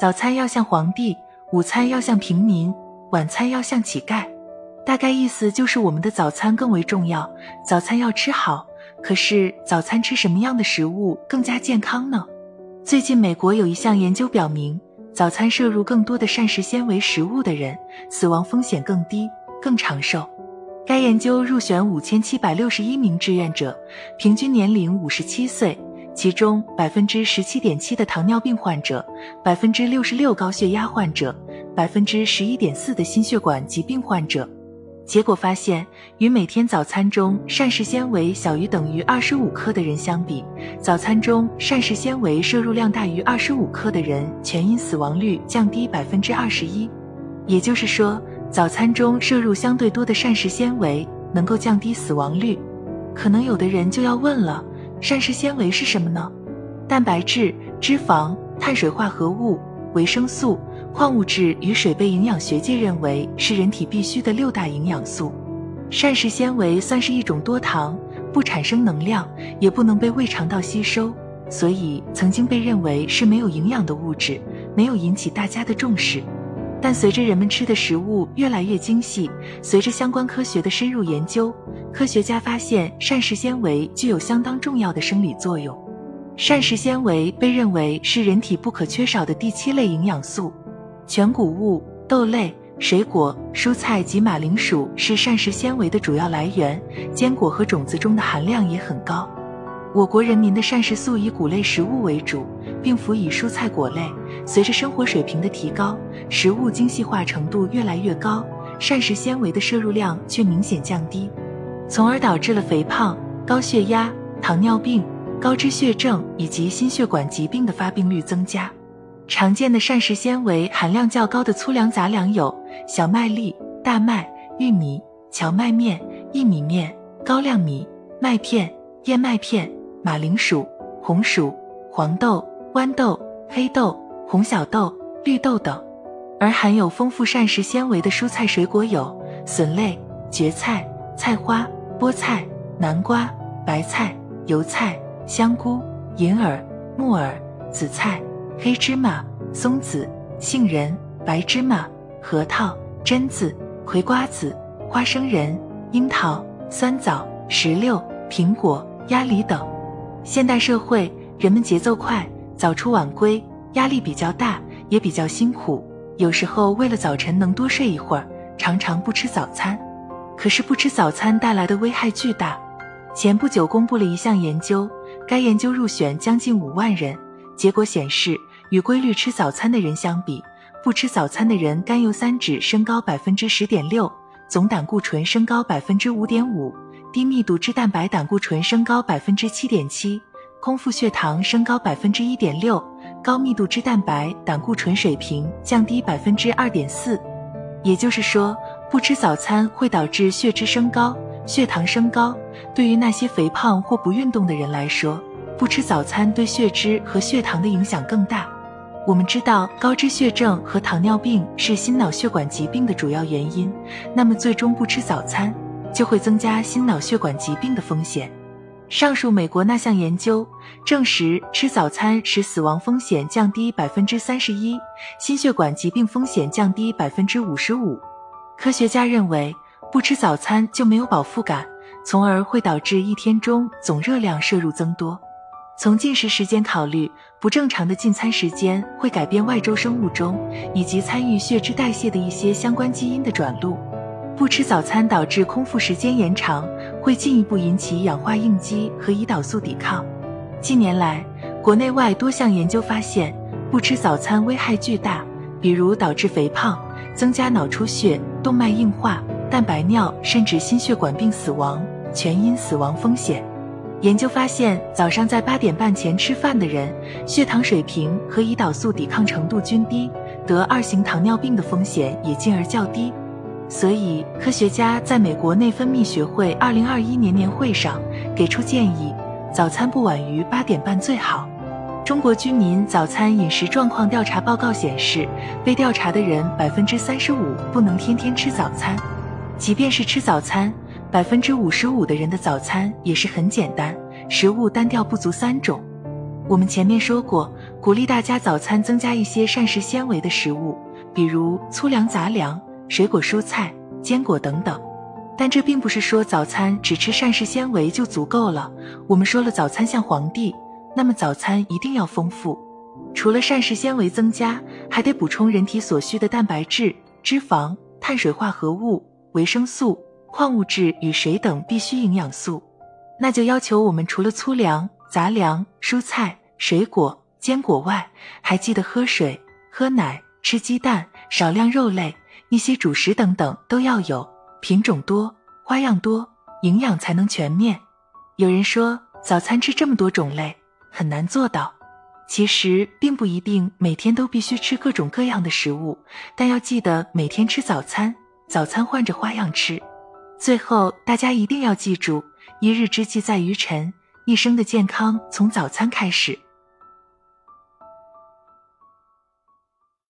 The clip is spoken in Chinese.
早餐要像皇帝，午餐要像平民，晚餐要像乞丐。大概意思就是我们的早餐更为重要，早餐要吃好。可是早餐吃什么样的食物更加健康呢？最近美国有一项研究表明，早餐摄入更多的膳食纤维食物的人，死亡风险更低，更长寿。该研究入选五千七百六十一名志愿者，平均年龄五十七岁，其中百分之十七点七的糖尿病患者，百分之六十六高血压患者，百分之十一点四的心血管疾病患者。结果发现，与每天早餐中膳食纤维小于等于二十五克的人相比，早餐中膳食纤维摄入量大于二十五克的人，全因死亡率降低百分之二十一。也就是说，早餐中摄入相对多的膳食纤维能够降低死亡率。可能有的人就要问了，膳食纤维是什么呢？蛋白质、脂肪、碳水化合物、维生素。矿物质与水被营养学界认为是人体必需的六大营养素，膳食纤维算是一种多糖，不产生能量，也不能被胃肠道吸收，所以曾经被认为是没有营养的物质，没有引起大家的重视。但随着人们吃的食物越来越精细，随着相关科学的深入研究，科学家发现膳食纤维具有相当重要的生理作用。膳食纤维被认为是人体不可缺少的第七类营养素。全谷物、豆类、水果、蔬菜及马铃薯是膳食纤维的主要来源，坚果和种子中的含量也很高。我国人民的膳食素以谷类食物为主，并辅以蔬菜果类。随着生活水平的提高，食物精细化程度越来越高，膳食纤维的摄入量却明显降低，从而导致了肥胖、高血压、糖尿病、高脂血症以及心血管疾病的发病率增加。常见的膳食纤维含量较高的粗粮杂粮有小麦粒、大麦、玉米、荞麦面、薏米面、高粱米、麦片、燕麦片、马铃薯、红薯、黄豆、豌豆、黑豆、红小豆、绿豆等。而含有丰富膳食纤维的蔬菜水果有笋类、蕨菜、菜花、菠菜、南瓜、白菜、油菜、香菇、银耳、木耳、紫菜。黑芝麻、松子、杏仁、白芝麻、核桃、榛子、葵瓜子、花生仁、樱桃、酸枣、石榴、苹果、鸭梨等。现代社会，人们节奏快，早出晚归，压力比较大，也比较辛苦。有时候为了早晨能多睡一会儿，常常不吃早餐。可是不吃早餐带来的危害巨大。前不久公布了一项研究，该研究入选将近五万人，结果显示。与规律吃早餐的人相比，不吃早餐的人甘油三酯升高百分之十点六，总胆固醇升高百分之五点五，低密度脂蛋白胆固醇升高百分之七点七，空腹血糖升高百分之一点六，高密度脂蛋白胆固醇水平降低百分之二点四。也就是说，不吃早餐会导致血脂升高、血糖升高。对于那些肥胖或不运动的人来说，不吃早餐对血脂和血糖的影响更大。我们知道高脂血症和糖尿病是心脑血管疾病的主要原因，那么最终不吃早餐就会增加心脑血管疾病的风险。上述美国那项研究证实，吃早餐使死亡风险降低百分之三十一，心血管疾病风险降低百分之五十五。科学家认为，不吃早餐就没有饱腹感，从而会导致一天中总热量摄入增多。从进食时间考虑，不正常的进餐时间会改变外周生物钟以及参与血脂代谢的一些相关基因的转录。不吃早餐导致空腹时间延长，会进一步引起氧化应激和胰岛素抵抗。近年来，国内外多项研究发现，不吃早餐危害巨大，比如导致肥胖、增加脑出血、动脉硬化、蛋白尿，甚至心血管病死亡，全因死亡风险。研究发现，早上在八点半前吃饭的人，血糖水平和胰岛素抵抗程度均低，得二型糖尿病的风险也进而较低。所以，科学家在美国内分泌学会二零二一年年会上给出建议：早餐不晚于八点半最好。中国居民早餐饮食状况调查报告显示，被调查的人百分之三十五不能天天吃早餐，即便是吃早餐。百分之五十五的人的早餐也是很简单，食物单调不足三种。我们前面说过，鼓励大家早餐增加一些膳食纤维的食物，比如粗粮、杂粮、水果、蔬菜、坚果等等。但这并不是说早餐只吃膳食纤维就足够了。我们说了，早餐像皇帝，那么早餐一定要丰富。除了膳食纤维增加，还得补充人体所需的蛋白质、脂肪、碳水化合物、维生素、矿物质与水等必需营养素。那就要求我们除了粗粮、杂粮、蔬菜。水果、坚果外，还记得喝水、喝奶、吃鸡蛋、少量肉类、一些主食等等都要有，品种多、花样多，营养才能全面。有人说早餐吃这么多种类很难做到，其实并不一定每天都必须吃各种各样的食物，但要记得每天吃早餐，早餐换着花样吃。最后，大家一定要记住：一日之计在于晨，一生的健康从早餐开始。